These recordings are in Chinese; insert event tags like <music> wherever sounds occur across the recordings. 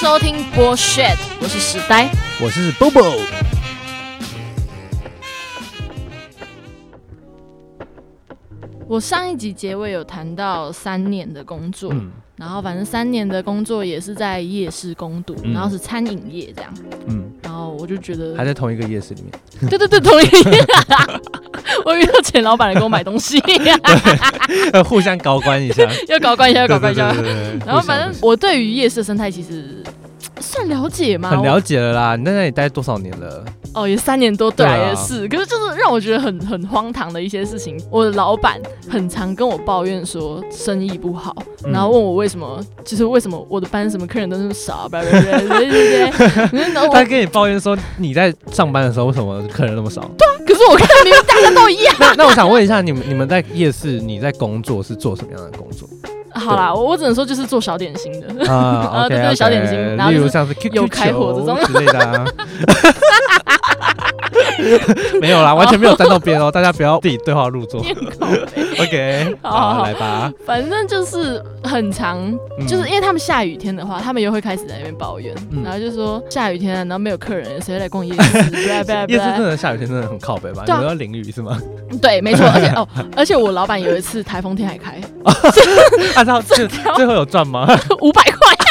收听 Bullshit，我是时代。我是 Bobo。我上一集结尾有谈到三年的工作，嗯然后反正三年的工作也是在夜市工读，嗯然后是餐饮业这样，嗯，然后我就觉得还在同一个夜市里面。对对对，同一个。<laughs> 我遇到钱老板来给我买东西，呃，互相 <laughs> 搞关一下，要搞关一下，要搞关一下然后反正我对于夜市的生态其实算了解吗？很了解了啦。你在那里待多少年了？哦，也三年多，对也是。可是就是让我觉得很很荒唐的一些事情。我的老板很常跟我抱怨说生意不好，嗯然后问我为什么，就是为什么我的班什么客人都那么少，对对对对对对。<laughs> 然后我他跟你抱怨说你在上班的时候为什么客人那么少？对啊可是我看明明大家都一样。那那我想问一下，你们你们在夜市你在工作是做什么样的工作好啦，我我只能说就是做小点心的。啊 <laughs> 啊对对小点心然后就是例如像是有开火这种之类的啊。<laughs> <laughs> 没有啦，完全没有站到边哦，大家不要自己对话入座。OK，好好好，来吧。反正就是很长，嗯就是因为他们下雨天的话，他们又会开始在那边抱怨，嗯然后就说下雨天，然后没有客人，谁会来逛夜市？不要不要不夜市真！的下雨天真的很靠北吧？你们要淋雨是吗？对，没错，而且 <laughs> 哦，而且我老板有一次台风天还开 <laughs> 按照最最后有赚吗？五百块，干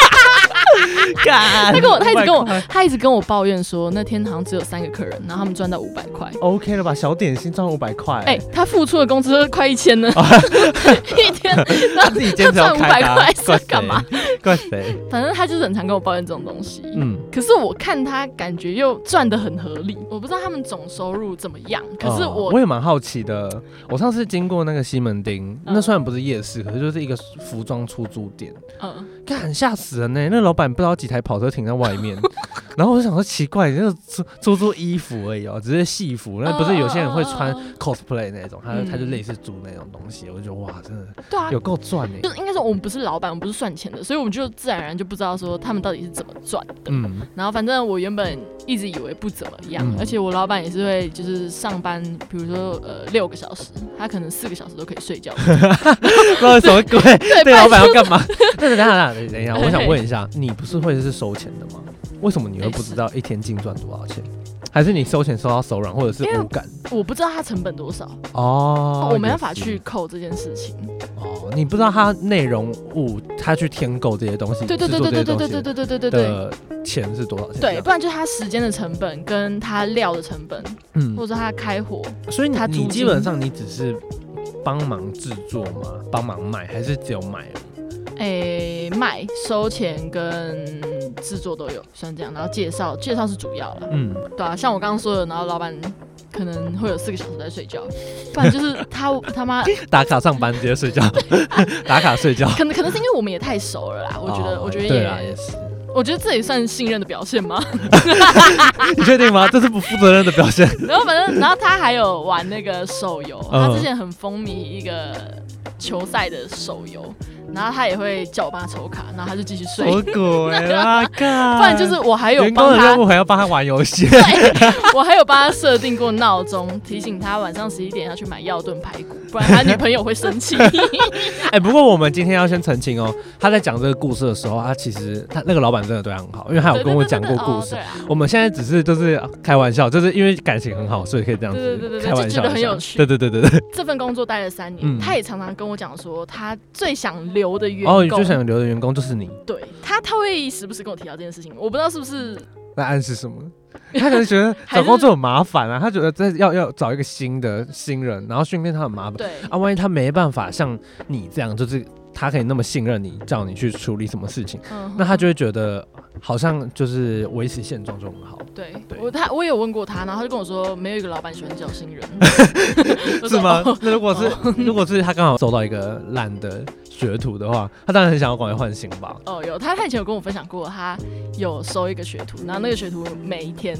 <laughs> 他跟我他一直跟我他一直跟我抱怨说那天好像只有三个客人，然后他们赚到五百块。OK 了吧？小点心赚五百块，哎、他付出的工资快一千呢，<laughs> 一天，<laughs> 他自己坚持赚开的啊500块是干嘛？怪谁？反正他就是很常跟我抱怨这种东西。嗯，可是我看他感觉又赚的很合理，我不知道他们总收入怎么样。可是我、哦我也蛮好奇的。我上次经过那个西门町，嗯那虽然不是夜市，可是就是一个服装出租店，嗯，干吓死人呢！那老板不知道几台跑车停在外面，然后我就想说奇怪，你那个出出租衣服而已哦，只是戏服，那不是有些人会穿 cosplay 那种，他嗯他就类似租那种东西，我就觉得哇，真的对啊，有够赚呢。就是应该说我们不是老板，我们不是算钱的，所以我们就自然而然就不知道说他们到底是怎么赚的。嗯，然后反正我原本一直以为不怎么样，嗯而且我老板也是会就是上班，比如说呃六个小时，他可能四个小时都可以睡觉。<laughs> 不知道什么鬼，对，对老板要干嘛？那等一下，等一下，<laughs> 我想问一下，你不是会是收钱的吗？为什么你会不知道一天净赚多少钱？还是你收钱收到手软，或者是无感？我不知道它成本多少，哦，我没办法去扣这件事情。哦，你不知道它内容物，它去添购这些东西，对对对对对对对对对对对对对。的钱是多少钱？对，不然就是它时间的成本跟它料的成本，嗯或，者它开火，所以你你基本上你只是帮忙制作吗？帮忙卖，还是只有卖而已？诶、卖、收钱跟制作都有，算这样。然后介绍，介绍是主要了，嗯，对啊，像我刚刚说的，然后老板可能会有四个小时在睡觉，不然就是他他妈，<laughs> 打卡上班直接睡觉，<laughs> 打卡睡觉。可能可能是因为我们也太熟了啦，我觉得、哦我觉得，也也是。我觉得这也算信任的表现吗？<laughs> 你确定吗？<laughs> 这是不负责任的表现。然后反正，然后他还有玩那个手游，嗯他之前很风靡一个球赛的手游，然后他也会叫我帮他抽卡，然后他就继续睡。什么鬼啊！<laughs> 看，不然就是我还有员工帮他的任务还要帮他玩游戏。我还有帮他设定过闹钟，提醒他晚上十一点要去买药炖排骨，不然他女朋友会生气。哎、不过我们今天要先澄清哦，他在讲这个故事的时候，他其实他那个老板真的对他很好，因为他有跟我讲过故事我们现在只是就是开玩笑，就是因为感情很好，所以可以这样子开玩笑很有趣对对对对对。这份工作待了三年，嗯他也常常跟我讲说，他最想留的员哦，工，哦最想留的员工就是你，对他，他会时不时跟我提到这件事情，我不知道是不是在暗示什么？他可能觉得 <laughs> 找工作很麻烦啊，他觉得这要要找一个新的新人，然后训练他很麻烦对。啊。万一他没办法像你这样，就是他可以那么信任你，叫你去处理什么事情，嗯。那他就会觉得好像就是维持现状就很好。对对。我他我也有问过他，然后他就跟我说，没有一个老板喜欢叫新人，<laughs> 我是说吗？哦？那如果是 <laughs> 如果是他刚好收到一个烂的学徒的话，他当然很想要赶快换新吧。哦，有他他以前有跟我分享过，他有收一个学徒，然后那个学徒每一天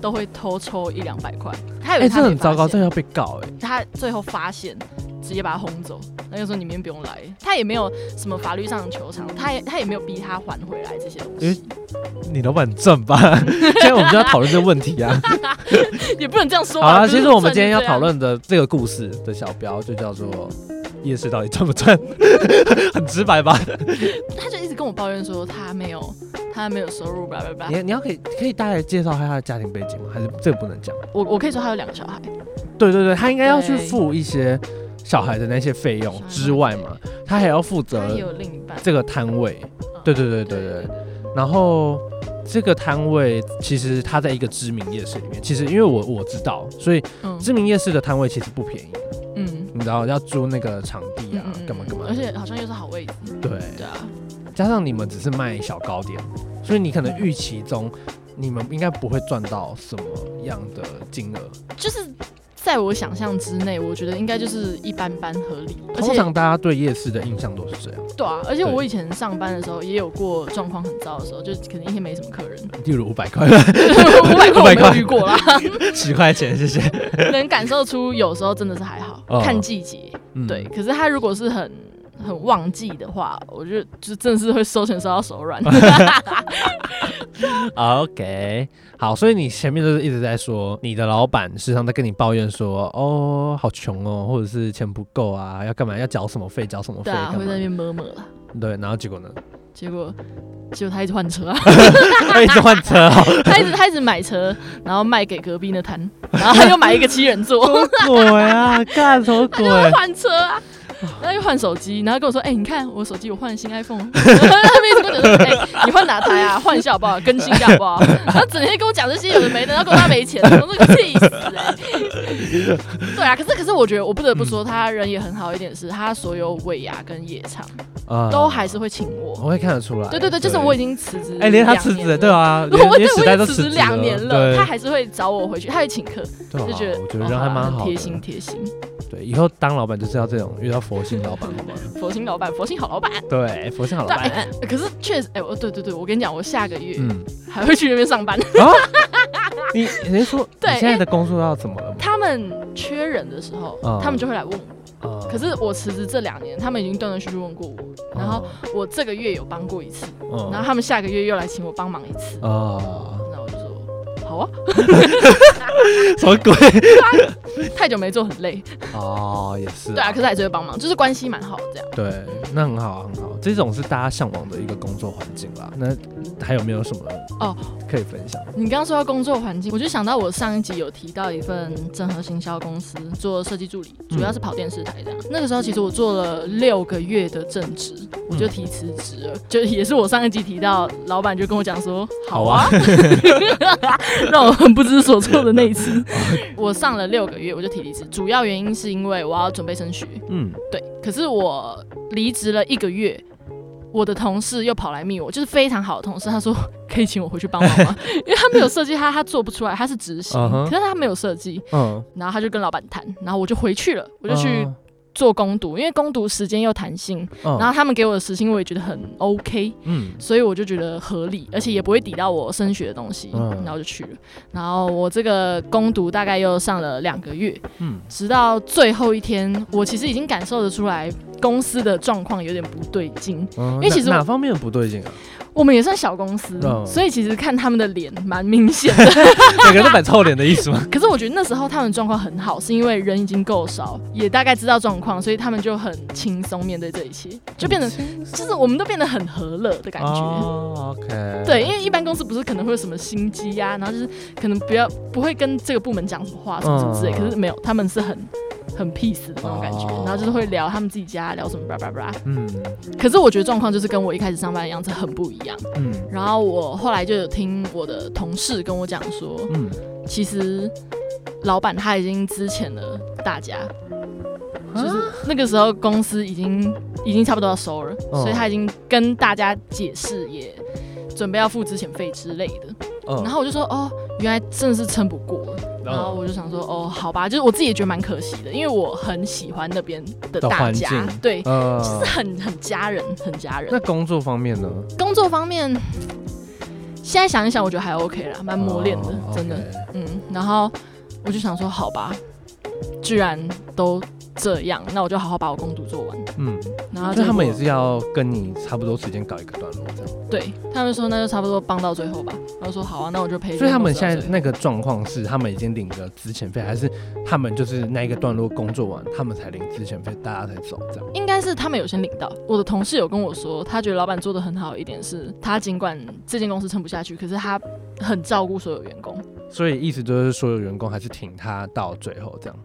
都会偷抽一两百块，他以哎、为这他很糟糕，这现要被告哎、他最后发现，直接把他轰走。那就说你明天不用来，他也没有什么法律上的求偿，他也他也没有逼他还回来这些东因为西，你老板正吧？<laughs> 现在我们就要讨论这个问题啊。<laughs> 也不能这样说吧。好了，其实我们今天要讨论的这个故事的小标就叫做夜市到底赚不赚，<laughs> 很直白吧？他就一直跟我抱怨说他没有他没有收入，叭叭叭。你你要可以可以大概介绍一下他的家庭背景吗？还是这个不能讲？我我可以说他有两个小孩，对对对，他应该要去付一些小孩的那些费用之外嘛，他还要负责有另一半。这个摊位。嗯对对对对对。然后这个摊位其实它在一个知名夜市里面，其实因为我我知道，所以嗯知名夜市的摊位其实不便宜，嗯你知道要租那个场地啊，干嘛干嘛而。且好像又是好位置。对，对啊，加上你们只是卖小糕点，所以你可能预期中你们应该不会赚到什么样的金额。就是在我想象之内，我觉得应该就是一般般合理。而且通常大家对夜市的印象都是这样，对啊，而且我以前上班的时候也有过状况很糟的时候，就是可能一天没什么客人，例如五百块、<laughs> 五百块我没有遇过啦，<laughs> 十块钱，谢谢。<laughs> 能感受出有时候真的是还好，哦看季节。嗯对，，可是他如果是很很旺季的话，我觉得就真的是会收钱收到手软。OK，好，所以你前面就是一直在说，你的老板时常在跟你抱怨说，哦，好穷哦，或者是钱不够啊，要干嘛，要缴什么费，缴什么费，对啊？会在那边摸摸了。对，然后结果呢？结果结果他一直换车啊，<laughs> 他一直换车哦，<laughs> 他一直他一直买车，然后卖给隔壁那摊，然后他又买一个七人座，鬼啊？干什么鬼？他换车啊。然后又换手机，然后跟我说：“哎、你看我手机，我换了新 iPhone。<laughs> ”他们一直跟我讲说：“哎、你换哪台啊？换一下好不好？更新一下好不好？” <laughs> 然后整天跟我讲这些有的没的，然后跟我说他没钱，我那个气死哎、<laughs> 对啊，可是可是我觉得我不得不说，他人也很好一点是，他所有尾牙跟夜场啊都还是会请我。我会看得出来。对对对，就是我已经辞职，哎，连他辞职了，对。啊，我我已经辞职两年了，他还是会找我回去，他会请客，就觉得我觉得人还哦蛮好贴心贴心。对，以后当老板就是要这种遇到佛心老板，好吗？佛心老板，佛心好老板。对，佛心好老对，板。哎、可是确实，哎、我对对对，我跟你讲，我下个月嗯，还会去那边上班。<laughs> 啊，你你是说 <laughs> 对现在的工作要怎么了？他们缺人的时候，嗯他们就会来问我。啊可是我辞职这两年，他们已经断断续续问过我，然后哦我这个月有帮过一次，嗯然后他们下个月又来请我帮忙一次，啊，那我就说好啊，<laughs> 什么鬼？<laughs> 太久没做很累，哦，也是。对啊，可是还是会帮忙，就是关系蛮好的这样。对，那很好，很好，这种是大家向往的一个工作环境啦。那还有没有什么哦可以分享？你刚刚说到工作环境，我就想到我上一集有提到一份整合行销公司做设计助理，主要是跑电视台这样。那个时候其实我做了六个月的正职，我就提辞职了，就也是我上一集提到，老板就跟我讲说好啊，<laughs> 让我很不知所措的那一次。<laughs> 我上了六个月我就提离职，主要原因是因为我要准备升学，嗯，对，可是我离职了一个月。我的同事又跑来密我，就是非常好的同事，他说可以请我回去帮忙吗？因为他没有设计，他他做不出来，他是执行可是他没有设计，嗯，然后他就跟老板谈，然后我就回去了，我就去嗯做攻读，因为攻读时间又弹性，嗯，然后他们给我的时薪我也觉得很 OK，嗯所以我就觉得合理，而且也不会抵到我升学的东西，嗯然后就去了。然后我这个攻读大概又上了两个月，嗯直到最后一天，我其实已经感受得出来公司的状况有点不对劲。嗯，因为其实哪哪方面不对劲啊？我们也算小公司，嗯所以其实看他们的脸蛮明显的。<laughs> 每个人都蛮臭脸的意思吗？<laughs> 可是我觉得那时候他们状况很好，是因为人已经够少，也大概知道状况，所以他们就很轻松面对这一切，就变得就是我们都变得很和乐的感觉。哦，OK，对，因为一般公司不是可能会有什么心机呀、然后就是可能不要不会跟这个部门讲什么话什么什么之类，嗯可是没有，他们是很很 peace 的那种感觉，哦然后就是会聊他们自己家聊什么叭叭叭。嗯可是我觉得状况就是跟我一开始上班的样子很不一样。嗯然后我后来就有听我的同事跟我讲说，嗯，其实老板他已经资遣了大家，就是那个时候公司已经已经差不多要收了，哦所以他已经跟大家解释，也准备要付之前费之类的。嗯然后我就说，哦，原来真的是撑不过了。然后我就想说，哦，好吧，就是我自己也觉得蛮可惜的，因为我很喜欢那边的的大家对，呃，就是很很家人，很家人那。工作方面呢？工作方面，现在想一想，我觉得还 OK 啦，蛮磨练的，哦真的。嗯，然后我就想说，好吧，居然都这样，那我就好好把我工读做完。嗯，然然后他们也是要跟你差不多时间搞一个段落这样。对他们说那就差不多帮到最后吧。然后说好啊，那我就陪。所以他们现在那个状况是，他们已经领了资遣费，还是他们就是那一个段落工作完，他们才领资遣费，大家才走这样？应该是他们有先领到。我的同事有跟我说，他觉得老板做的很好，一点是他尽管这间公司撑不下去，可是他很照顾所有员工。所以意思就是所有员工还是挺他到最后这样。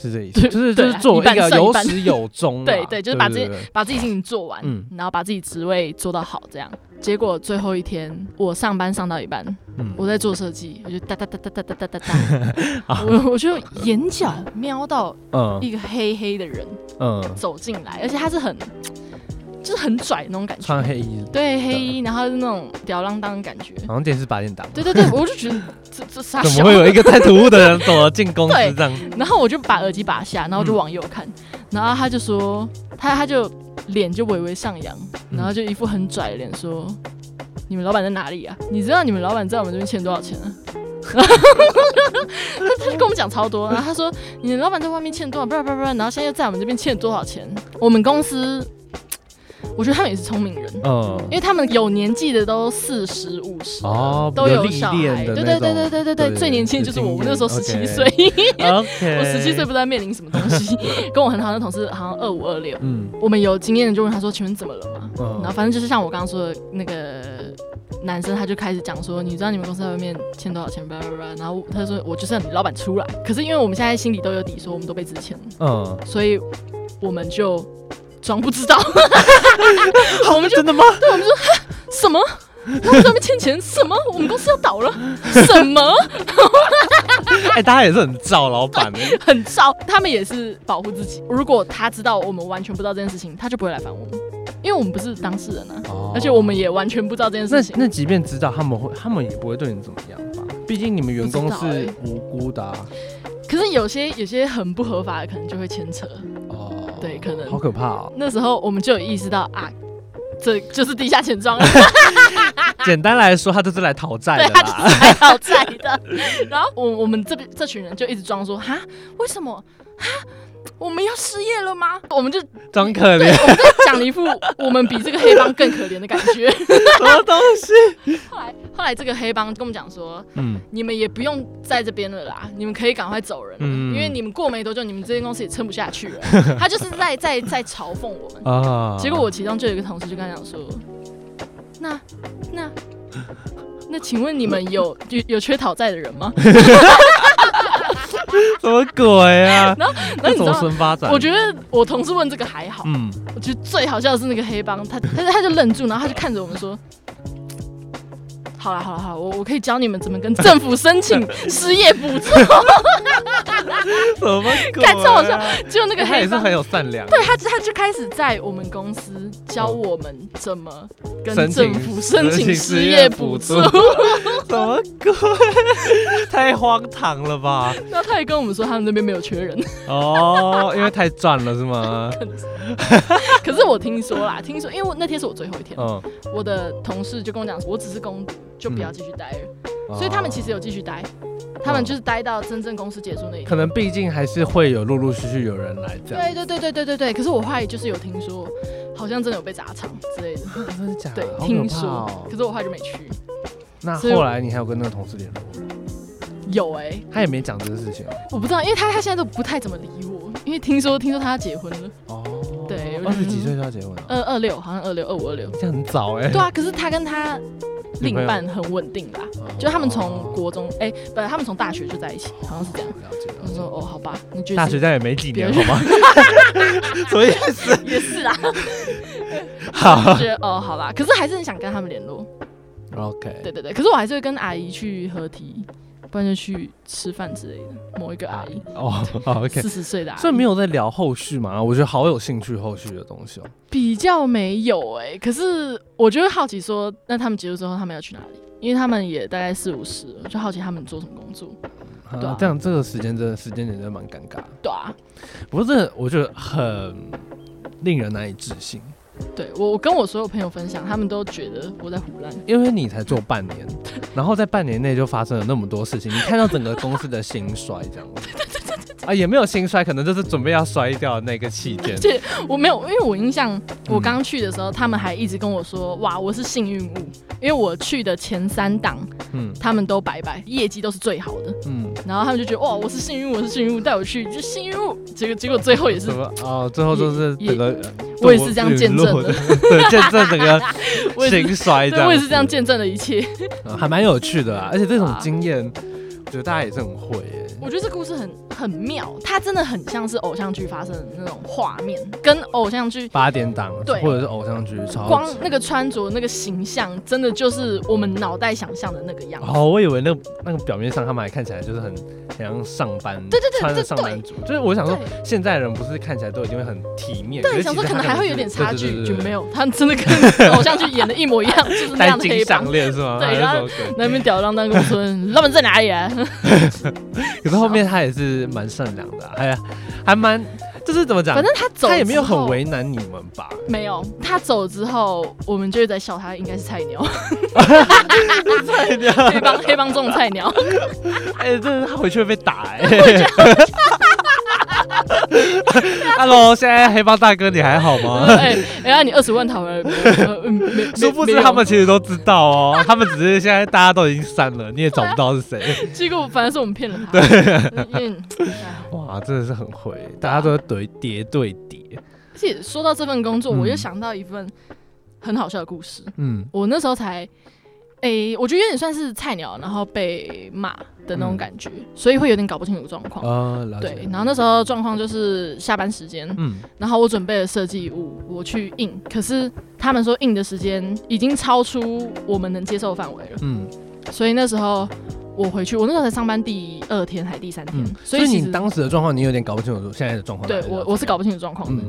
是这意思，就是就是做一个有始有终 <laughs> 啊，对对就是把这对对把自己事情做完，嗯。然后把自己职位做到好，这样。结果最后一天，我上班上到一半，嗯我在做设计，我就哒哒哒哒哒哒哒哒哒，<laughs> 我我就眼角瞄到嗯。一个黑黑的人嗯，走进来，而且他是很就是很拽的那种感觉，穿黑衣，对黑衣，然后是那种吊郎当的感觉。好像电视八点档，对对对，我就觉得这这傻小怎么会有一个太突兀的人走了进公司对这样？然后我就把耳机拔下，然后就嗯往右看，然后他就说，他他就脸就微微上扬，嗯然后就一副很拽的脸说：“你们老板在哪里啊？你知道你们老板在我们这边欠多少钱啊？”他 <laughs> 他就跟我们讲超多，然后他说：“你的老板在外面欠多少？不不不，然后现在又在我们这边欠多少钱？我们公司，我觉得他们也是聪明人。”嗯。因，为他们有年纪的都四十五十哦都有小孩，对对对对对对对，对最年轻的就是我，我那时候十七岁，<laughs> 我十七岁不知道面临什么东西，跟我很好的同事好像二五二六，嗯。我们有经验的就问他说，请问怎么了嘛？嗯。然后反正就是像我刚刚说的那个男生，他就开始讲说，你知道你们公司在外面欠多少钱？叭叭叭，然后他说我就是要你老板出来，可是因为我们现在心里都有底，说我们都被之前，嗯，所以我们就装不知道，<laughs> 我们就真的吗？对，我们说什么？他们在那边欠钱？什么？我们公司要倒了？什么？<laughs> 哎，大家也是很照老板的，很造。他们也是保护自己。如果他知道我们完全不知道这件事情，他就不会来烦我们，因为我们不是当事人啊，哦而且我们也完全不知道这件事情。那即便知道，他们会，他们也不会对你怎么样吧？毕竟你们员工是无辜的啊。可是有些有些很不合法的，可能就会牵扯。哦，对可能好可怕哦。那时候我们就有意识到啊，这就是地下钱庄了，<laughs> 简单来说，他就是来讨债对，的他就。是来讨债的。<laughs> 然后我我们这边这群人就一直装说哈，为什么哈？我们要失业了吗？我们就装可，怜，我们就讲一副我们比这个黑帮更可怜的感觉。<laughs> 什么东西？后来这个黑帮跟我们讲说，嗯，你们也不用在这边了啦，你们可以赶快走人了，嗯因为你们过没多久，你们这间公司也撑不下去了。<laughs> 他就是在在在嘲讽我们。啊，结果我其中就有一个同事就跟他讲说，那那那，请问你们有有有缺讨债的人吗？<laughs> 什么鬼啊？<laughs> 然后然后这怎么你知道。孙发展？我觉得我同事问这个还好，嗯，我觉得最好笑的是那个黑帮，他他他就愣住，然后他就看着我们说：“好了好了好了，我我可以教你们怎么跟政府申请 <laughs> 失业补助。<laughs> 什么鬼、干超好笑啊？”就那个黑帮，他也是很有善良，对他他就开始在我们公司教我们怎么跟政府申请失失业补助。<laughs> 什么鬼？太荒唐了吧？那他也跟我们说他们那边没有缺人，哦，因为太赚了是吗？可是我听说啦，听说因为那天是我最后一天，嗯，我的同事就跟我讲，我只是攻读，就不要继续待了。所以他们其实有继续待，他们就是待到真正公司结束那一天。可能毕竟还是会有陆陆续续有人来这样。对对对对对对对。可是我后来就是有听说，好像真的有被砸场之类的。啊真的假的？对，听说。可是我后来就没去。那后来你还有跟那个同事联络吗？有哎、他也没讲这个事情哦。我不知道，因为他他现在都不太怎么理我，因为听说听说他要结婚了，哦，对二十几岁就要结婚了，二二六好像二六二五二六。这样很早哎。对啊，可是他跟他另一半很稳定啦，哦就他们从国中哎，不，他们从大学就在一起，好像是这样。我说哦，好吧，你觉得大学这样也没几年好吗？所以也是？也是啊，<laughs> <laughs> 好就觉得哦，好吧，可是还是很想跟他们联络。，OK。对对对，可是我还是会跟阿姨去合体，不然就去吃饭之类的。某一个阿姨，哦。<laughs> 四十岁的阿姨，所以没有在聊后续嘛？我觉得好有兴趣后续的东西哦。比较没有哎、可是我就会好奇说，那他们结束之后他们要去哪里？因为他们也大概四五十了，就好奇他们做什么工作。对啊啊，这样这个时间真的时间点真的蛮尴尬的。对啊，不过这我觉得很令人难以置信，对我我跟我所有朋友分享，他们都觉得我在胡乱。因为你才做半年，然后在半年内就发生了那么多事情，你看到整个公司的兴衰这样。<laughs> <laughs> 啊，也没有心衰，可能就是准备要摔掉的那个期间。<laughs> 这我没有，因为我印象我刚去的时候，他们还一直跟我说，哇，我是幸运物，因为我去的前三档，嗯。他们都拜拜，业绩都是最好的，嗯，然后他们就觉得哇，我是幸运物，我是幸运物，带我去就幸运物，结果结果最后也是什么？哦，最后就是整个我也是这样见证的，<laughs> 对，见证整个兴衰对，我也是这样见证了一切。嗯还蛮有趣的啊，而且这种啊。经验，我觉得大家也是很会耶。我觉得这故事很很妙，它真的很像是偶像剧发生的那种画面，跟偶像剧八点档，对。或者是偶像剧，超光那个穿着、那个形象，真的就是我们脑袋想象的那个样子。哦，我以为那个那个表面上他们还看起来就是很很像上班，对对对穿上班族，就是我想说，现在人不是看起来都已经会很体面，对，想说可能还会有点差距，就没有有，他真的跟偶像剧演的一模一样，就是那戴样的黑帮。<laughs> 链是吗？对然后 <laughs> 那边吊儿郎当跟我说：“ <laughs> 他们在哪里啊？可是后面他也是蛮善良的啊，还还蛮就是怎么？”讲反，正他走，他也没有很，为难你们吧？没有。他走之后，我们就会在笑他应该是菜鸟，<laughs> 菜鸟，黑帮黑帮中的菜鸟。<laughs> 哎，真的他回去会被打哎。<laughs> Hello，现在黑帮大哥你还好吗？哎，哎呀，你二十万讨回来，呃嗯没没殊不知他们其实都知道哦，他们只是现在大家都已经删了，你也找不到是谁。结果反而是我们骗了他。<laughs> 对，哇，真的是很会，大家都怼叠对叠。而且说到这份工作，嗯我又想到一份很好笑的故事。嗯我那时候才，诶、我觉得有点算是菜鸟，然后被骂的那种感觉，所以会有点搞不清楚状况。啊，对，。然后那时候状况就是下班时间，嗯然后我准备了设计物，我去印，可是他们说印的时间已经超出我们能接受范围了，嗯所以那时候我回去，我那时候才上班第二天还第三天，嗯，所以你当时的状况，你有点搞不清楚现在的状况。对我我是搞不清楚状况的，嗯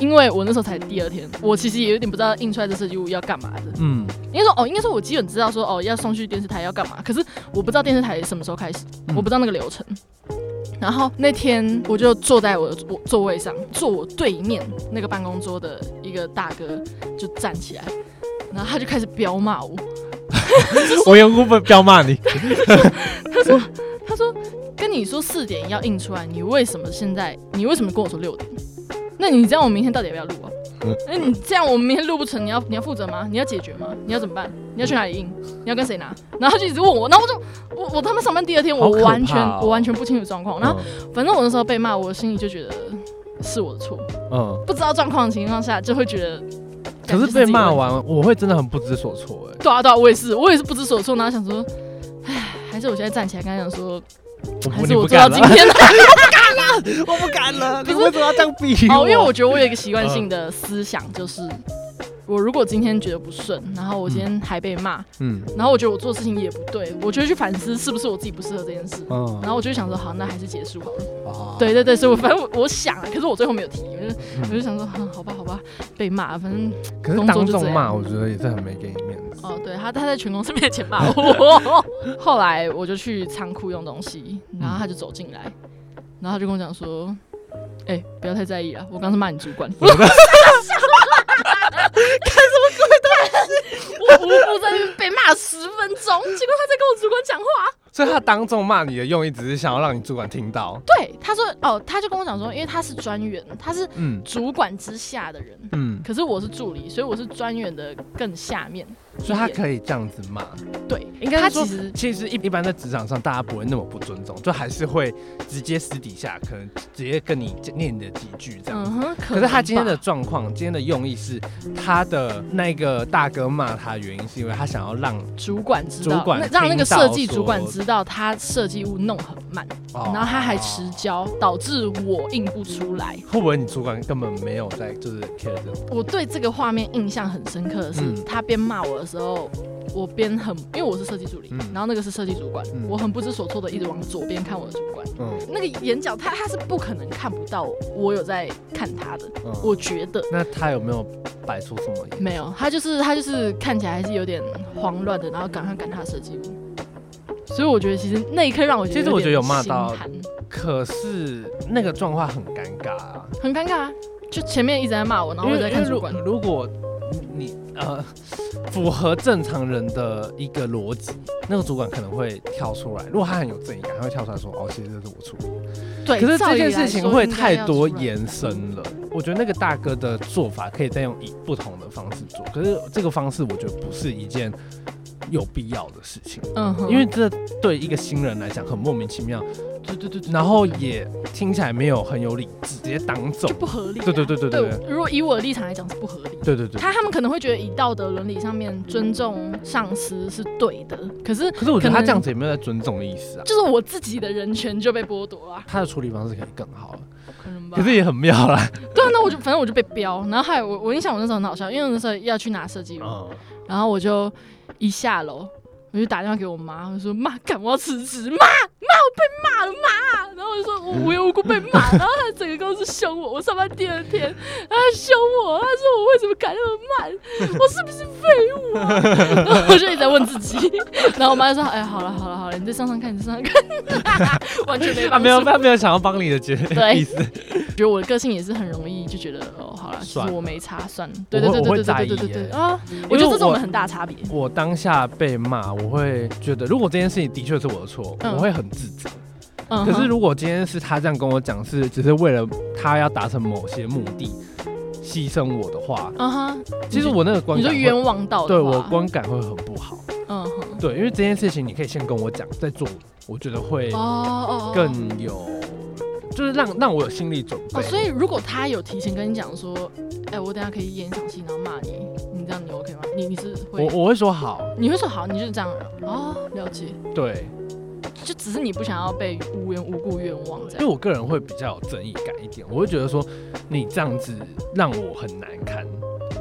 因为我那时候才第二天，我其实也有点不知道印出来的设计物要干嘛的。嗯应该说哦，应该说我基本知道说哦要送去电视台要干嘛，可是我不知道电视台什么时候开始，嗯我不知道那个流程。然后那天我就坐在我的座座位上，坐我对面那个办公桌的一个大哥就站起来，然后他就开始彪骂我，<laughs> 我用部分彪骂你。他说他说跟你说四点要印出来，你为什么现在你为什么跟我说六点？那你这样我明天到底要不要录啊？嗯 <laughs> 那你这样我们明天录不成，你要你要负责吗？你要解决吗？你要怎么办？你要去哪里印？你要跟谁拿？然后就一直问我，然后我就我我他妈上班第二天，我完全、哦我完全不清楚状况。然后嗯反正我那时候被骂，我心里就觉得是我的错，嗯，不知道状况的情况下就会觉得。可是被骂完，我会真的很不知所措哎。对啊对啊，我也是，我也是不知所措，然后想说，唉，还是我现在站起来跟他讲说，我不还是我做到今了，天。<laughs> 我不敢了。<laughs> 不是你为什么要这样逼哦，我？因为我觉得我有一个习惯性的思想，就是我如果今天觉得不顺，然后我今天还被骂，嗯然后我觉得我做事情也不对，我就会去反思是不是我自己不适合这件事。嗯然后我就想说，好，那还是结束好了。哦对对对，所以我反正我我想啊，可是我最后没有提，我就嗯我就想说，嗯，好吧好吧，被骂，反正可是工作当就这样众骂，我觉得也是很没给你面子。哦，对他他在全公司面前骂我。<laughs> 后来我就去仓库用东西，然后他就走进来，然后他就跟我讲说，哎、不要太在意了，我刚是骂你主管。<laughs> 我干什么鬼东西？我无辜在那边被骂十分钟，结果他在跟我主管讲话。所以他当众骂你的用意，只是想要让你主管听到。对，他说哦，他就跟我讲说，因为他是专员，他是嗯主管之下的人，嗯，可是我是助理，所以我是专员的更下面。所以他可以这样子骂。对，应该说他其实其实一一般在职场上，大家不会那么不尊重，就还是会直接私底下可能直接跟你念你的几句这样子。嗯哼，可是他今天的状况，今天的用意是，他的那个大哥骂他，原因是因为他想要让，主管知道，主管那让那个设计主管知道他设计物弄很慢，哦然后他还迟交，导致我印不出来。会不会你主管根本没有在就是 care 这种？我对这个画面印象很深刻的是，嗯他边骂我的时候，我边很，因为我是设计助理，嗯。然后那个是设计主管，嗯。我很不知所措的一直往左边看我的主管，嗯。那个眼角他他是不可能看不到我有在看他的，嗯，我觉得。那他有没有摆出什么？没有，他就是他就是看起来还是有点慌乱的，然后赶快赶他的设计。部，所以我觉得其实那一刻让我觉得其实我觉得有骂点到可是那个状况很尴尬啊，很尴尬啊，就前面一直在骂我，然后我在看主管，如果你呃符合正常人的一个逻辑，那个主管可能会跳出来。如果他很有正义感，他会跳出来说：“哦，其实这是我处理的。”对，可是这件事情会太多延伸了。我觉得那个大哥的做法可以再用以不同的方式做，可是这个方式我觉得不是一件有必要的事情，嗯哼，因为这对一个新人来讲很莫名其妙，对对对对，然后也听起来没有很有理智，直接挡走就。不合理啊、对对对对对如果以我的立场来讲是不合理。对对对。他他们可能会觉得以道德伦理上面尊重上司是对的，可是可是我觉得他这样子也没有在尊重的意思啊，就是我自己的人权就被剥夺了，他的处理方式可以更好了，可能吧。可是也很妙啦。对啊，那我就反正我就被标，然后还有我我印象我那时候很好笑，因为我那时候要去拿设计嗯，然后我就一下楼，我就打电话给我妈，我说妈，干我要辞职，妈妈我被骂了妈，然后我就说我无缘无故被骂，<laughs> 然后他整个公司凶我，我上班第二天他凶我，他说我为什么改那么慢，我是不是废物啊？<laughs> 然后我就一直在问自己，<laughs> 然后我妈就说哎好了好了好了，你再上上看，你再上上看，完全没他没有帮助他没有想要帮你的结对。意思，觉得我的个性也是很容易就觉得哦好了，其算我没差，算了，对对对对对对对啊，我觉得这是我们很大差别。我当下被骂，我会觉得，如果这件事情的确是我的错，嗯。我会很自责。嗯，可是如果今天是他这样跟我讲，是只是为了他要达成某些目的，牺牲我的话，嗯哼，其实我那个观你说冤枉到对我观感会很不好。嗯哼，对，因为这件事情你可以先跟我讲再做，我觉得会哦哦，更有，就是让让我有心理准备。哦，所以如果他有提前跟你讲说，哎，我等下可以演一场戏，然后骂你，你这样你 OK 吗？你你是会我我会说好，你会说好，你就是这样哦，了解，对，就只是你不想要被无缘无故冤枉这样。因为我个人会比较有正义感一点，我会觉得说你这样子让我很难堪，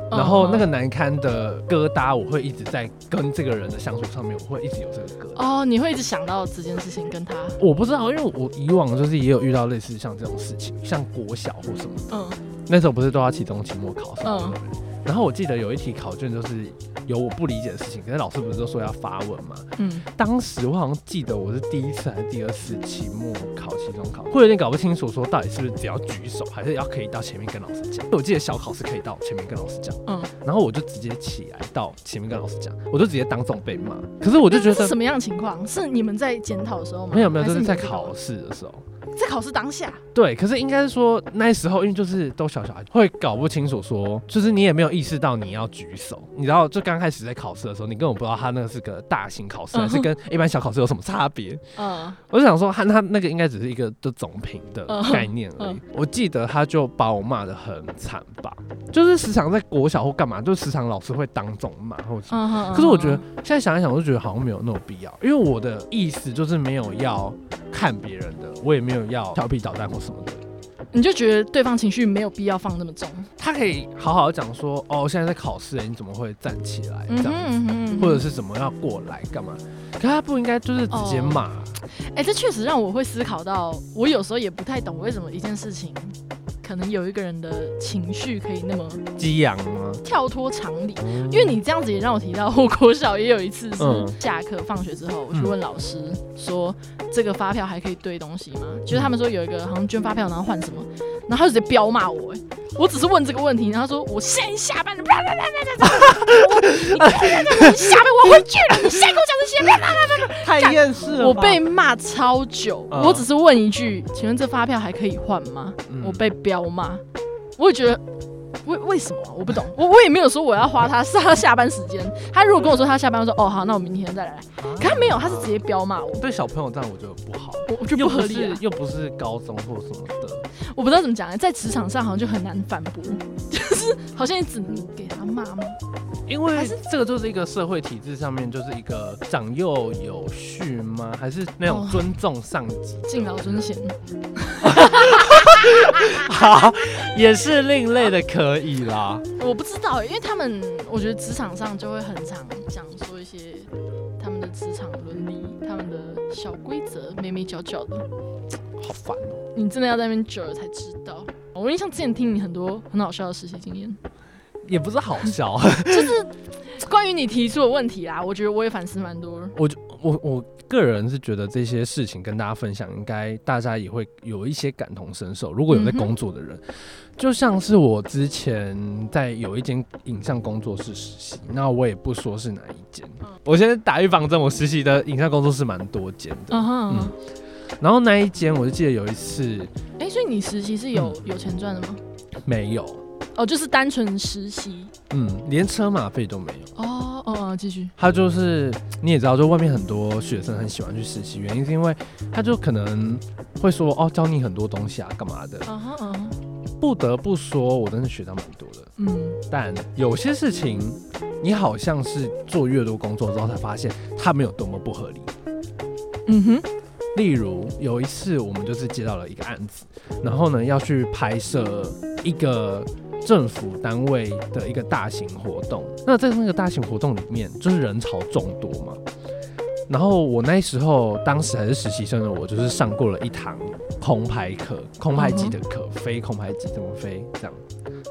然后那个难堪的疙瘩，我会一直在跟这个人的相处上面，我会一直有这个疙瘩。哦，你会一直想到这件事情跟他，我不知道，因为我以往就是也有遇到类似像这种事情，像国小或什么的，嗯那时候不是都要期中、期末考什么的。嗯然后我记得有一题考卷就是有我不理解的事情，可是老师不是都说要发问嘛？嗯，当时我好像记得我是第一次还是第二次期末考、期中考，会有点搞不清楚，说到底是不是只要举手，还是要可以到前面跟老师讲。我记得小考是可以到前面跟老师讲，嗯，然后我就直接起来到前面跟老师讲，我就直接当众被骂。可是我就觉得是什么样的情况？是你们在检讨的时候吗？没有没有，就是是在考试的时候。在考试当下。对，可是应该是说那时候，因为就是都小小孩，会搞不清楚说，就是你也没有意识到你要举手，你知道，就刚开始在考试的时候，你根本不知道他那个是个大型考试，还是跟一般小考试有什么差别。嗯我就想说，他他那个应该只是一个就总评的嗯概念而已。嗯我记得他就把我骂的很惨吧，就是时常在国小或干嘛，就时常老师会当众骂或者。嗯哼。可是我觉得现在想一想，我就觉得好像没有那种必要，因为我的意思就是没有要看别人的，我也没有要调皮捣蛋或什么的。你就觉得对方情绪没有必要放那么重，他可以好好讲说，哦，现在在考试，你怎么会站起来？这样子，嗯哼，嗯哼。或者是怎么要过来干嘛？可他不应该就是直接骂，哎、这确实让我会思考到，我有时候也不太懂为什么一件事情，可能有一个人的情绪可以那么激昂吗？跳脱常理。因为你这样子也让我提到，我国小也有一次是嗯下课放学之后，我去问老师说，这个发票还可以兑东西吗？就是他们说有一个好像捐发票，然后换什么，然后他就直接彪骂我、哎，我只是问这个问题，然后他说我现在下班了，啪啪啪啪啪啪，你下班我回去了，你现在跟我讲这些，啪啪太厌世了我被骂超久，嗯我只是问一句，请问这发票还可以换吗？嗯我被彪骂，我也觉得为为什么？啊、我不懂，我我也没有说我要花他是他下班时间，他如果跟我说他下班，我说哦好，那我明天再来，可他没有，他是直接彪骂我，对小朋友这样我觉得不好，我我觉得不不合理啊。是，又不是高中或什么的，我不知道怎么讲、欸，在职场上好像就很难反驳，<laughs> 就是好像你只能给他骂吗？因为这个就是一个社会体制上面就是一个长幼有序吗？还是那种哦尊重上级？敬老尊 <laughs> 贤，好，也是另类的，可以啦。我不知道欸、因为他们我觉得职场上就会很常讲说一些他们的职场伦理，他们的小规则，眉眉角角的。好烦哦、你真的要在那边久了才知道。我印象之前听你很多很好笑的实习经验，也不是好笑，<laughs> 就是 <laughs> 关于你提出的问题啦，我觉得我也反思蛮多。我就我我个人是觉得这些事情跟大家分享，应该大家也会有一些感同身受。如果有在工作的人，就像是我之前在有一间影像工作室实习，那我也不说是哪一间。我现在打预防针，我实习的影像工作室蛮多间的。嗯哼。然后那一间，我就记得有一次，哎，所以你实习是有有钱赚的吗？没有，哦，就是单纯实习，嗯，连车马费都没有。哦哦，继续。他就是你也知道，就外面很多学生很喜欢去实习，原因是因为他就可能会说哦，教你很多东西啊，干嘛的。嗯哼。不得不说，我真的学到蛮多的。嗯。但有些事情，你好像是做越多工作之后才发现，它没有多么不合理。嗯哼。例如有一次，我们就是接到了一个案子，然后呢要去拍摄一个政府单位的一个大型活动。那在那个大型活动里面，就是人潮众多嘛。然后我那时候当时还是实习生的我，就是上过了一堂空拍课，空拍机的课，飞空拍机怎么飞这样。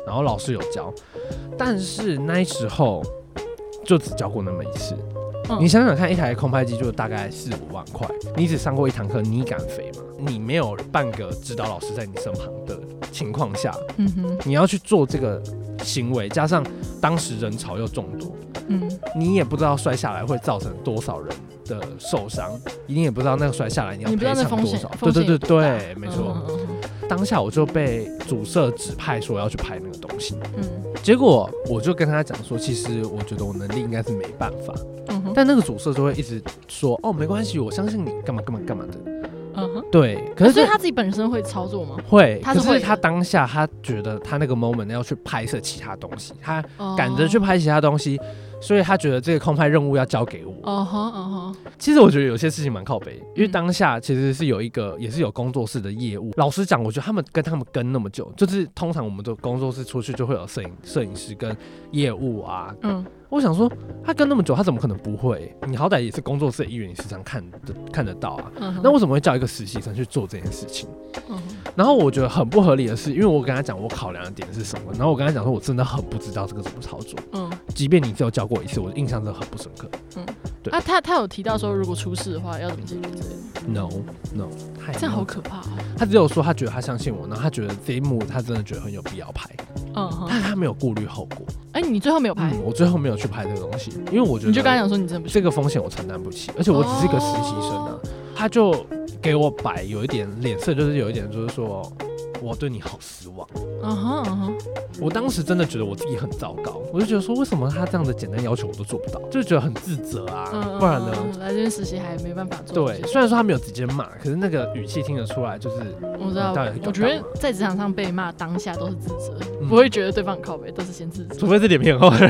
然后老师有教，但是那时候就只教过那么一次。你想想看，一台空拍机就大概四五万块，你只上过一堂课，你敢飞吗？你没有半个指导老师在你身旁的情况下，嗯哼，你要去做这个行为，加上当时人潮又众多，嗯，你也不知道摔下来会造成多少人的受伤，一定也不知道那个摔下来你要赔偿多少，对对对对，没错。当下我就被主社指派说要去拍那个东西，嗯，结果我就跟他讲说，其实我觉得我能力应该是没办法，嗯哼，但那个主社就会一直说，哦，没关系，我相信你，干嘛干嘛干嘛的，嗯哼，对，可是所以他自己本身会操作吗？会，可是他当下他觉得他那个 moment 要去拍摄其他东西，他赶着去拍其他东西。所以他觉得这个空拍任务要交给我。哦哈，哦哈。其实我觉得有些事情蛮靠北，因为当下其实是有一个，也是有工作室的业务。老实讲，我觉得他们跟他们跟那么久，就是通常我们的工作室出去就会有摄影摄影师跟业务啊。嗯。我想说，他跟那么久，他怎么可能不会？你好歹也是工作室的一员，你时常看的看得到啊。那为什么会叫一个实习生去做这件事情？然后我觉得很不合理的是，因为我跟他讲我考量的点是什么，然后我跟他讲说我真的很不知道这个怎么操作。嗯，即便你只有教过一次，我的印象真的很不深刻。嗯，对。啊，他他有提到说，如果出事的话要怎么解决之类的？No No，这样好可怕。他只有说他觉得他相信我，然后他觉得这一幕他真的觉得很有必要拍。嗯，但他没有顾虑后果。哎，你最后没有拍？我最后没有去拍这个东西，因为我觉得你就刚才讲说你真的不这个风险我承担不起，而且我只是一个实习生啊。他就给我摆有一点脸色，就是有一点就是说。我对你好失望。嗯哼嗯哼，我当时真的觉得我自己很糟糕，我就觉得说，为什么他这样的简单要求我都做不到，就觉得很自责啊。不然呢？来这边实习还没办法做。对，虽然说他没有直接骂，可是那个语气听得出来，就是我知道。我觉得在职场上被骂当下都是自责，不会觉得对方很靠背，都是先自责。除非是脸皮很厚。<laughs>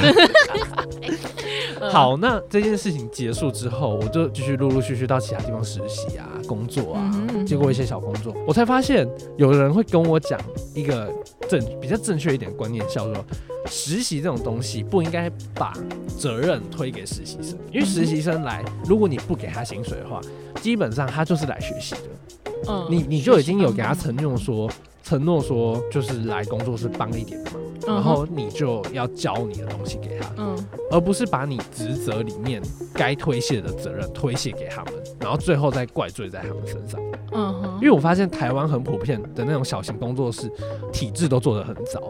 <laughs> 好，那这件事情结束之后，我就继续陆陆续续到其他地方实习啊、工作啊，接过一些小工作，我才发现有人会跟我讲一个正比较正确一点观念，叫做实习这种东西不应该把责任推给实习生，因为实习生来，如果你不给他薪水的话，基本上他就是来学习的。嗯，你你就已经有给他承诺说。承诺说就是来工作室帮一点忙，然后你就要交你的东西给他，嗯，而不是把你职责里面该推卸的责任推卸给他们，然后最后再怪罪在他们身上。嗯哼，因为我发现台湾很普遍的那种小型工作室体制都做得很糟。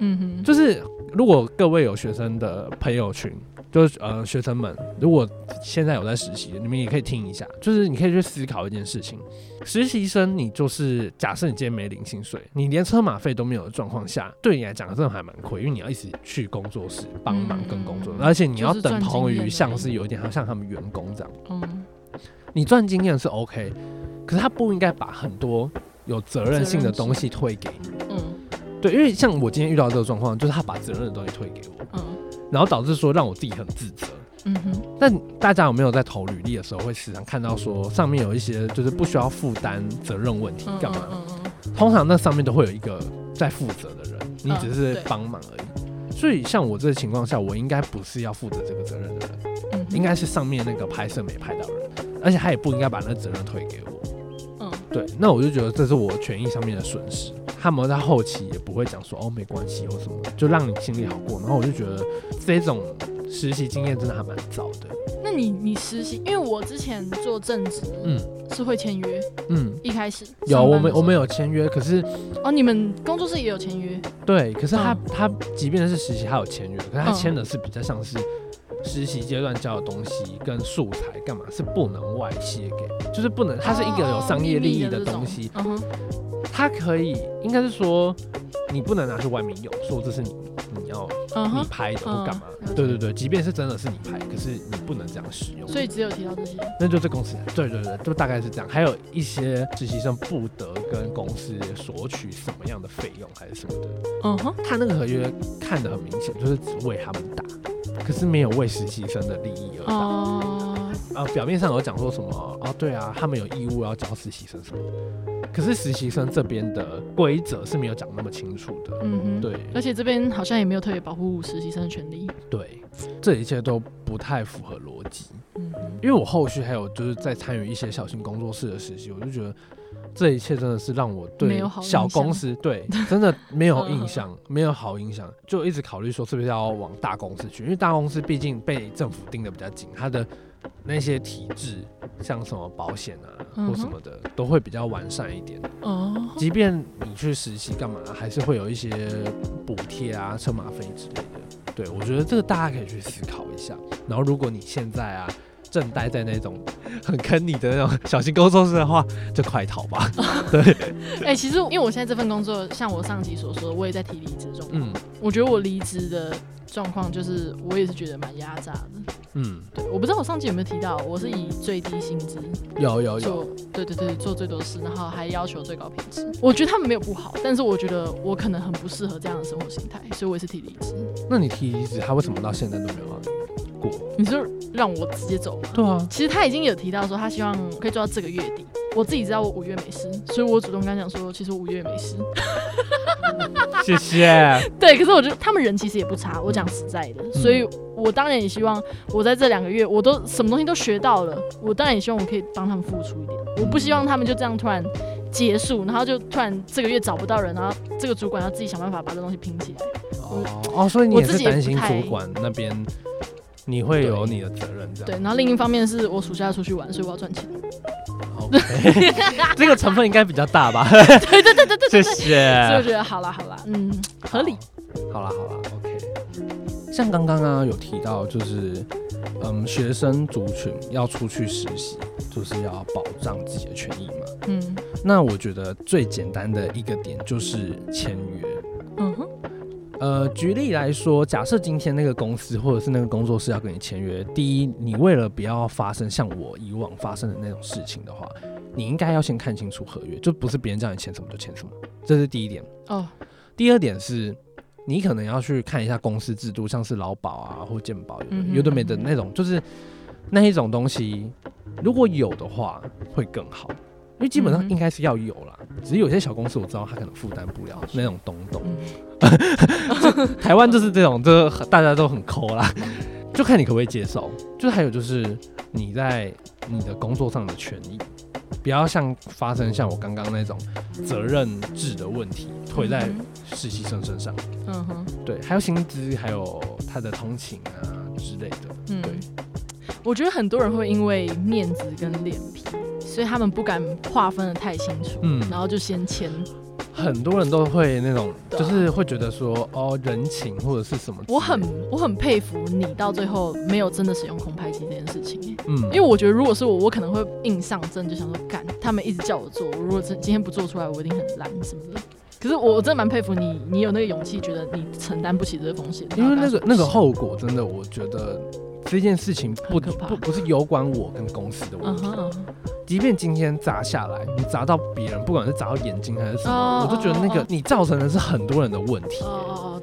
嗯哼，就是如果各位有学生的朋友群。就是呃，学生们，如果现在有在实习，你们也可以听一下。就是你可以去思考一件事情：实习生，你就是假设你今天没领薪水，你连车马费都没有的状况下，对你来讲真的还蛮亏，因为你要一直去工作室帮忙跟工作，而且你要等同于像是有一点像他们员工这样。嗯，你赚经验是 OK，可是他不应该把很多有责任性的东西推给你。嗯，对，因为像我今天遇到这个状况，就是他把责任的东西推给我。嗯。然后导致说让我自己很自责，嗯哼。但大家有没有在投履历的时候会时常看到说上面有一些就是不需要负担责任问题干嘛？通常那上面都会有一个在负责的人，你只是帮忙而已。所以像我这个情况下，我应该不是要负责这个责任的人，应该是上面那个拍摄没拍到人，而且他也不应该把那责任推给我。嗯，对。那我就觉得这是我权益上面的损失。他们在后期也不会讲说哦没关系或什么，就让你心里好过。然后我就觉得这种实习经验真的还蛮糟的。那你你实习，因为我之前做正职，嗯是会签约，嗯，一开始有我们我们有签约，可是哦，你们工作室也有签约对，可是他、嗯他即便是实习，他有签约，可是他嗯签的是比较像是实习阶段教的东西跟素材干嘛是不能外泄给，就是不能，它是一个有商业利益的东西，它可以应该是说你不能拿去外面用，说这是你你要你拍的或干嘛对对对，即便是真的是你拍，可是你不能这样使用。所以只有提到这些，那就这公司，对对对，就大概是这样。还有一些实习生不得跟公司索取什么样的费用还是什么的，嗯哼，他那个合约看得很明显，就是只为他们打，可是没有为实习生的利益而打。哦，呃，表面上有讲说什么哦，对啊，他们有义务要教实习生什么的，可是实习生这边的规则是没有讲那么清楚的。嗯哼，对而且这边好像也没有特别保护实习生的权利，对，这一切都不太符合逻辑。嗯，因为我后续还有就是在参与一些小型工作室的实习，我就觉得这一切真的是让我对小公司对 <laughs> 真的没有印象，没有好印象，就一直考虑说是不是要往大公司去，因为大公司毕竟被政府盯得比较紧，它的那些体制像什么保险啊或什么的都会比较完善一点。哦，即便你去实习干嘛，还是会有一些补贴啊、车马费之类的。对我觉得这个大家可以去思考一下。然后如果你现在啊正待在那种很坑你的那种小型工作室的话，就快逃吧。<laughs> 对，哎、其实因为我现在这份工作，像我上集所说的，我也在提离职中，嗯我觉得我离职的状况就是，我也是觉得蛮压榨的。嗯，对，我不知道我上集有没有提到，我是以最低薪资有有有，做，对对对，做最多事，然后还要求最高品质。我觉得他们没有不好，但是我觉得我可能很不适合这样的生活形态，所以我也是提离职。那你提离职，他为什么到现在都没有让你过？你就让我直接走吗？对啊，其实他已经有提到说，他希望可以做到这个月底。我自己知道我五月没事，所以我主动跟他讲说，其实我五月没事。谢谢。<laughs> 对，可是我觉得他们人其实也不差，我讲实在的，所以我当然也希望我在这两个月我都什么东西都学到了，我当然也希望我可以帮他们付出一点，我不希望他们就这样突然结束，然后就突然这个月找不到人，然后这个主管要自己想办法把这东西拼起来。哦哦，所以你也是担心主管那边你会有你的责任这样。对，然后另一方面是我暑假要出去玩，所以我要赚钱。OK，<laughs> 这个成分应该比较大吧？<laughs> 对对对对对谢，谢所以我。觉得好啦好啦，嗯，合理。好啦好啦，OK。像刚刚啊有提到，就是嗯，学生族群要出去实习，就是要保障自己的权益嘛。嗯那我觉得最简单的一个点就是签约。嗯哼呃，举例来说，假设今天那个公司或者是那个工作室要跟你签约，第一，你为了不要发生像我以往发生的那种事情的话，你应该要先看清楚合约，就不是别人叫你签什么就签什么，这是第一点。哦第二点是，你可能要去看一下公司制度，像是劳保啊或健保，有的没的那种，就是那一种东西，如果有的话会更好，因为基本上应该是要有啦。只是有些小公司我知道他可能负担不了那种东东，嗯 <laughs> 台湾就是这种，就是大家都很抠啦，就看你可不可以接受。就是还有就是你在你的工作上的权益，不要像发生像我刚刚那种责任制的问题推在实习生身上。嗯哼对，还有薪资，还有他的通勤啊之类的。嗯对，我觉得很多人会因为面子跟脸皮，所以他们不敢划分的太清楚，嗯然后就先签。很多人都会那种，就是会觉得说，哦，人情或者是什么。我很我很佩服你到最后没有真的使用空拍机这件事情，嗯，因为我觉得如果是我，我可能会硬上阵，就想说干，他们一直叫我做，我如果真今天不做出来，我一定很烂什么的。可是我我真的蛮佩服你，你有那个勇气，觉得你承担不起这个风险，因为那个那个，后果真的，我觉得这件事情不不不是有关我跟公司的问题。即便今天砸下来，你砸到别人，不管是砸到眼睛还是什么，哦我都觉得那个你造成的是很多人的问题。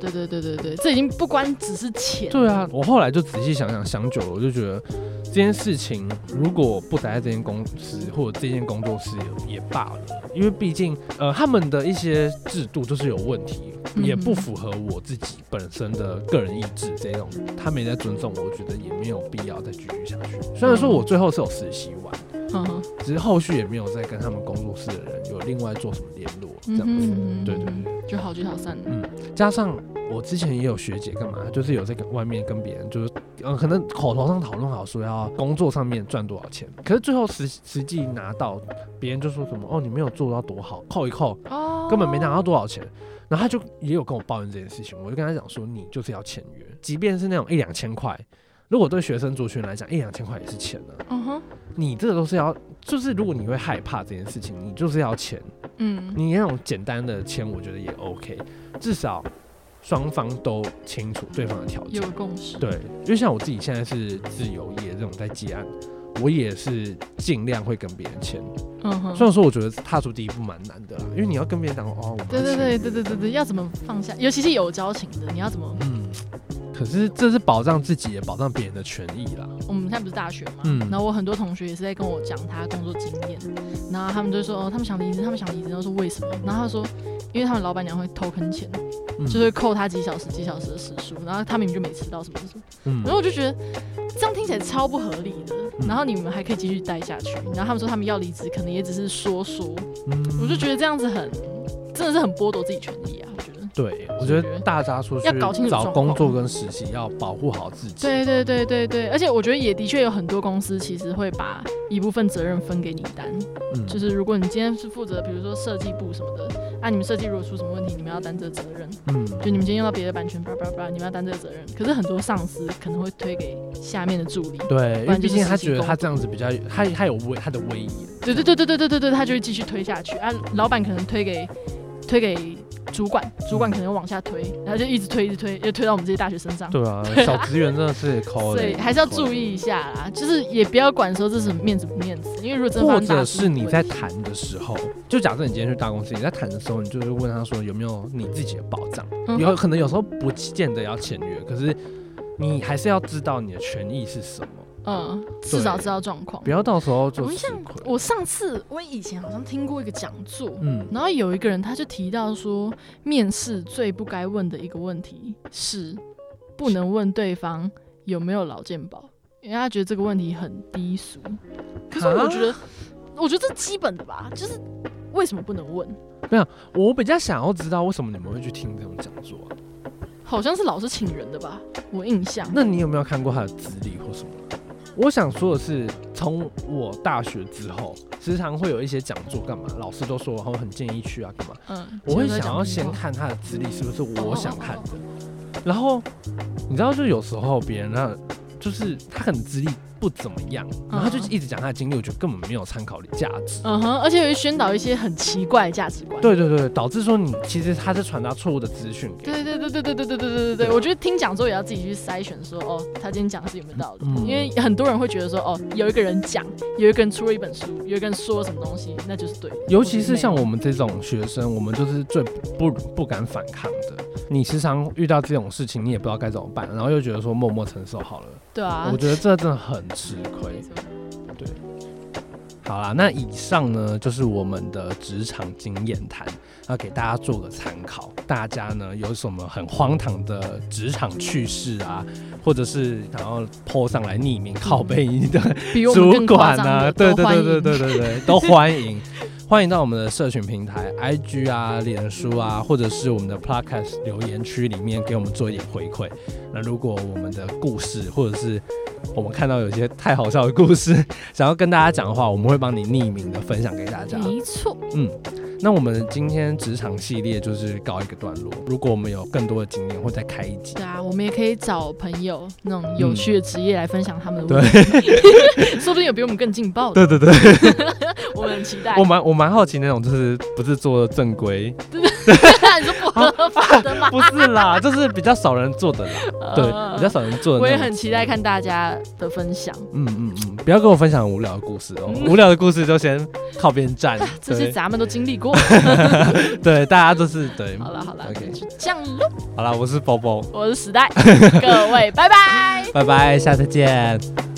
对对对对对，这已经不关只是钱，对啊，我后来就仔细想想，想久了，我就觉得这件事情如果不待在这间公司或者这间工作室也也罢了，因为毕竟呃他们的一些制度就是有问题，也不符合我自己本身的个人意志，这种他没在尊重我，我觉得也没有必要再继续下去。虽然说我最后是有实习完，嗯，只是后续也没有再跟他们工作室的人有另外做什么联络这样子。嗯对对对。就好聚好散了。嗯，加上我之前也有学姐干嘛，就是有在跟外面跟别人，就是呃可能口头上讨论好说要工作上面赚多少钱，可是最后实实际拿到，别人就说什么哦你没有做到多好，扣一扣哦根本没拿到多少钱。然后他就也有跟我抱怨这件事情，我就跟他讲说，你就是要签约，即便是那种一两千块，如果对学生族群来讲，一两千块也是钱呢、嗯哼，你这个都是要，就是如果你会害怕这件事情，你就是要钱。嗯，你那种简单的签，我觉得也 OK，至少双方都清楚对方的条件有。共识。对，因为像我自己现在是自由业这种在接案，我也是尽量会跟别人签。嗯哼，虽然说我觉得踏出第一步蛮难的啦，因为你要跟别人讲说哦，对对对对对对对，要怎么放下？尤其是有交情的，你要怎么？嗯，可是这是保障自己也保障别人的权益啦。我们现在不是大学嘛，嗯。然后我很多同学也是在跟我讲他工作经验，然后他们就说哦，他们想离职，他们想离职，然后说为什么？然后他说，因为他们老板娘会偷坑钱，嗯。就是扣他几小时几小时的时数，然后他明明就没吃到什么什么，嗯。然后我就觉得这样听起来超不合理的，嗯。然后你们还可以继续待下去，然后他们说他们要离职，可能也只是说说，嗯。我就觉得这样子很，真的是很剥夺自己权益啊，我觉得。对，我觉得大家出去要搞清楚找工作跟实习要保护好自己。对对对对对，而且我觉得也的确有很多公司其实会把一部分责任分给你担，嗯就是如果你今天是负责，比如说设计部什么的，啊，你们设计如果出什么问题，你们要担这个责任。嗯就你们今天用到别的版权，叭叭叭，你们要担这个责任。可是很多上司可能会推给下面的助理。对，因为毕竟他觉得他这样子比较，他他有威他的威严。对对对对对对对对，他就会继续推下去啊。老板可能推给推给主管，主管可能往下推，然后就一直推一直推，又推到我们这些大学生上。对啊，<laughs> 小职员真的是抠所以还是要注意一下啦，就是也不要管说这是面子不面子，因为如果真的发或者是你在谈的时候，就假设你今天去大公司，你在谈的时候，你就是问他说有没有你自己的保障。嗯有可能有时候不见得要签约，可是你还是要知道你的权益是什么，嗯，至少知道状况不。要到时候就吃我像亏。我上次我以前好像听过一个讲座，嗯然后有一个人他就提到说，面试最不该问的一个问题是不能问对方有没有老健保，因为他觉得这个问题很低俗。可是我觉得，我觉得这基本的吧，就是为什么不能问？没有我比较想要知道为什么你们会去听这种讲座啊？好像是老师请人的吧，我印象。那你有没有看过他的资历或什么？我想说的是，从我大学之后，时常会有一些讲座干嘛，老师都说，然后很建议去啊，干嘛？嗯，我会想要先看他的资历是不是我想看的，然后你知道，就有时候别人那就是他可能资历不怎么样，然后他就一直讲他的经历，我觉得根本没有参考的价值。嗯哼，而且会宣导一些很奇怪的价值观。对对对，导致说你其实他是传达错误的资讯给。对对对对对对对对对对对，我觉得听讲座也要自己去筛选说，哦，他今天讲的是有没有道理？嗯因为很多人会觉得说，哦，有一个人讲，有一个人出了一本书，有一个人说什么东西，那就是对的。尤其是像我，们这种学生，我们就是最不不敢反抗的。你时常遇到这种事情，你也不知道该怎么办，然后又觉得说默默承受好了。对啊，我觉得这真的很吃亏对。好啦，那以上呢就是我们的职场经验谈，要给大家做个参考。大家呢有什么很荒唐的职场趣事啊，或者是想要 po 上来匿名靠背你的主管啊，对对对对对对对，都欢迎。欢迎到我们的社群平台，IG 啊、脸书啊，或者是我们的 Podcast 留言区里面给我们做一点回馈。那如果我们的故事，或者是我们看到有些太好笑的故事，想要跟大家讲的话，我们会帮你匿名的分享给大家。没错，嗯，那我们今天职场系列就是告一个段落。如果我们有更多的经验，会再开一集。对啊，我们也可以找朋友那种有趣的职业来分享他们的对问题 <laughs> <laughs> 说不定有比我们更劲爆的，对对对，<laughs> 我们很期待。我蛮我蛮好奇那种，就是不是做正规，<laughs> 你说不合法的吗？不是啦，就是比较少人做的啦。<laughs> 对，呃比较少人做的。我也很期待看大家的分享，嗯嗯嗯，不要跟我分享无聊的故事哦，嗯无聊的故事就先靠边站。<laughs> 这些对咱们都经历过。对，大家都是对。好了好了 OK 就这样喽。好了，我是包包，我是时代，各位拜拜。拜拜，下次见。